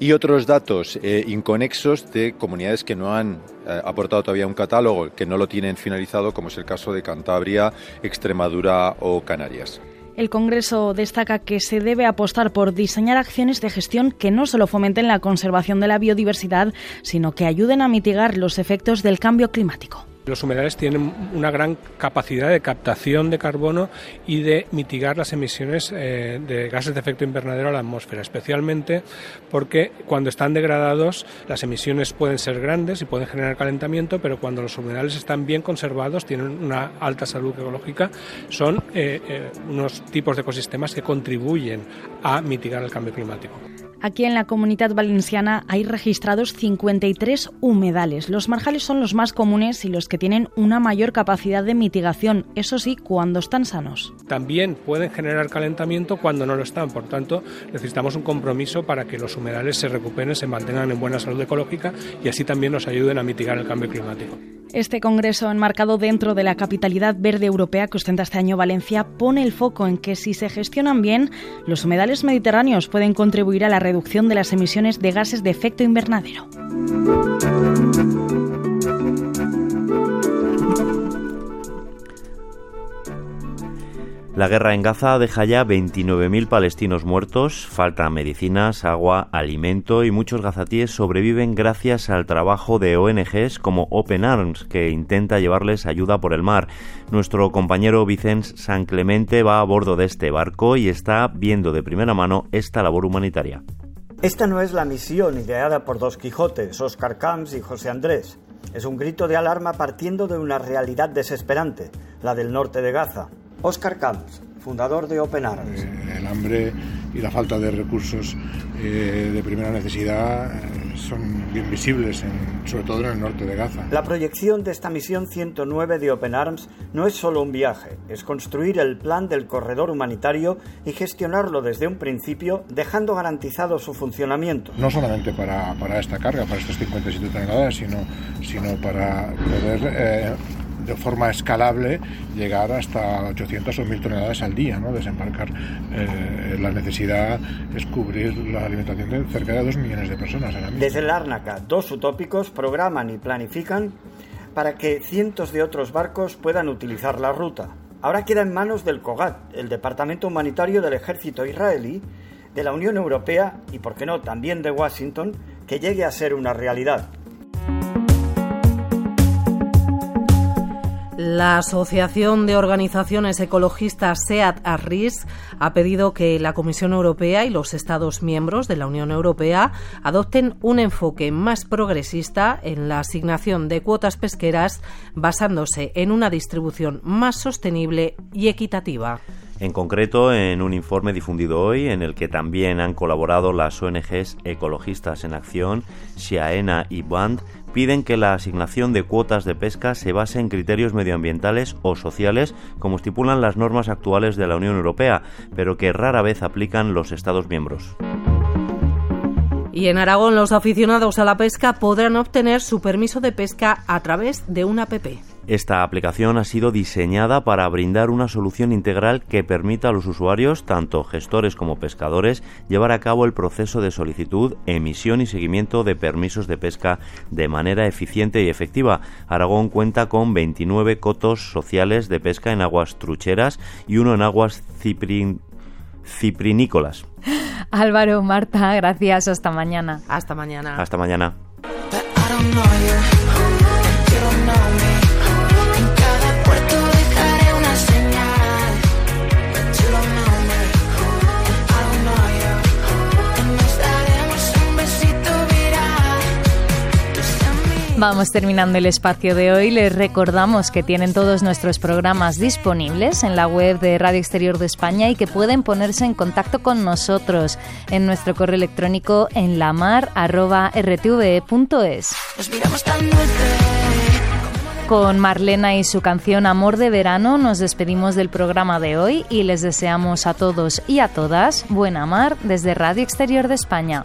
y otros datos eh, inconexos de comunidades que no han aportado todavía un catálogo, que no lo tienen finalizado, como es el caso de Cantabria, Extremadura o Canarias. El Congreso destaca que se debe apostar por diseñar acciones de gestión que no solo fomenten la conservación de la biodiversidad, sino que ayuden a mitigar los efectos del cambio climático. Los humedales tienen una gran capacidad de captación de carbono y de mitigar las emisiones eh, de gases de efecto invernadero a la atmósfera, especialmente porque cuando están degradados las emisiones pueden ser grandes y pueden generar calentamiento, pero cuando los humedales están bien conservados, tienen una alta salud ecológica, son eh, eh, unos tipos de ecosistemas que contribuyen a mitigar el cambio climático. Aquí en la comunidad valenciana hay registrados 53 humedales. Los marjales son los más comunes y los que tienen una mayor capacidad de mitigación, eso sí, cuando están sanos. También pueden generar calentamiento cuando no lo están, por tanto, necesitamos un compromiso para que los humedales se recuperen, se mantengan en buena salud ecológica y así también nos ayuden a mitigar el cambio climático. Este congreso, enmarcado dentro de la capitalidad verde europea que ostenta este año Valencia, pone el foco en que si se gestionan bien, los humedales mediterráneos pueden contribuir a la reducción de las emisiones de gases de efecto invernadero. La guerra en Gaza deja ya 29.000 palestinos muertos, faltan medicinas, agua, alimento y muchos gazatíes sobreviven gracias al trabajo de ONGs como Open Arms, que intenta llevarles ayuda por el mar. Nuestro compañero Vicens San Clemente va a bordo de este barco y está viendo de primera mano esta labor humanitaria. Esta no es la misión ideada por dos Quijotes, Oscar Camps y José Andrés. Es un grito de alarma partiendo de una realidad desesperante, la del norte de Gaza. Oscar Camps, fundador de Open Arms. Eh, el hambre y la falta de recursos eh, de primera necesidad eh, son bien visibles, sobre todo en el norte de Gaza. La proyección de esta misión 109 de Open Arms no es solo un viaje, es construir el plan del corredor humanitario y gestionarlo desde un principio, dejando garantizado su funcionamiento. No solamente para, para esta carga, para estas 57 toneladas, sino, sino para poder de forma escalable llegar hasta 800 o 1000 toneladas al día, ¿no? desembarcar. Eh, la necesidad es cubrir la alimentación de cerca de 2 millones de personas. Desde el Árnaca, dos utópicos programan y planifican para que cientos de otros barcos puedan utilizar la ruta. Ahora queda en manos del COGAT, el Departamento Humanitario del Ejército Israelí, de la Unión Europea y, por qué no, también de Washington, que llegue a ser una realidad. La Asociación de Organizaciones Ecologistas SEAT Arris ha pedido que la Comisión Europea y los Estados miembros de la Unión Europea adopten un enfoque más progresista en la asignación de cuotas pesqueras basándose en una distribución más sostenible y equitativa. En concreto, en un informe difundido hoy, en el que también han colaborado las ONGs Ecologistas en Acción, Siaena y Band, piden que la asignación de cuotas de pesca se base en criterios medioambientales o sociales, como estipulan las normas actuales de la Unión Europea, pero que rara vez aplican los Estados miembros. Y en Aragón los aficionados a la pesca podrán obtener su permiso de pesca a través de una app. Esta aplicación ha sido diseñada para brindar una solución integral que permita a los usuarios, tanto gestores como pescadores, llevar a cabo el proceso de solicitud, emisión y seguimiento de permisos de pesca de manera eficiente y efectiva. Aragón cuenta con 29 cotos sociales de pesca en aguas trucheras y uno en aguas ciprinícolas. Álvaro, Marta, gracias. Hasta mañana. Hasta mañana. Hasta mañana. Vamos terminando el espacio de hoy. Les recordamos que tienen todos nuestros programas disponibles en la web de Radio Exterior de España y que pueden ponerse en contacto con nosotros en nuestro correo electrónico en lamar.rtve.es. Con Marlena y su canción Amor de Verano nos despedimos del programa de hoy y les deseamos a todos y a todas buena mar desde Radio Exterior de España.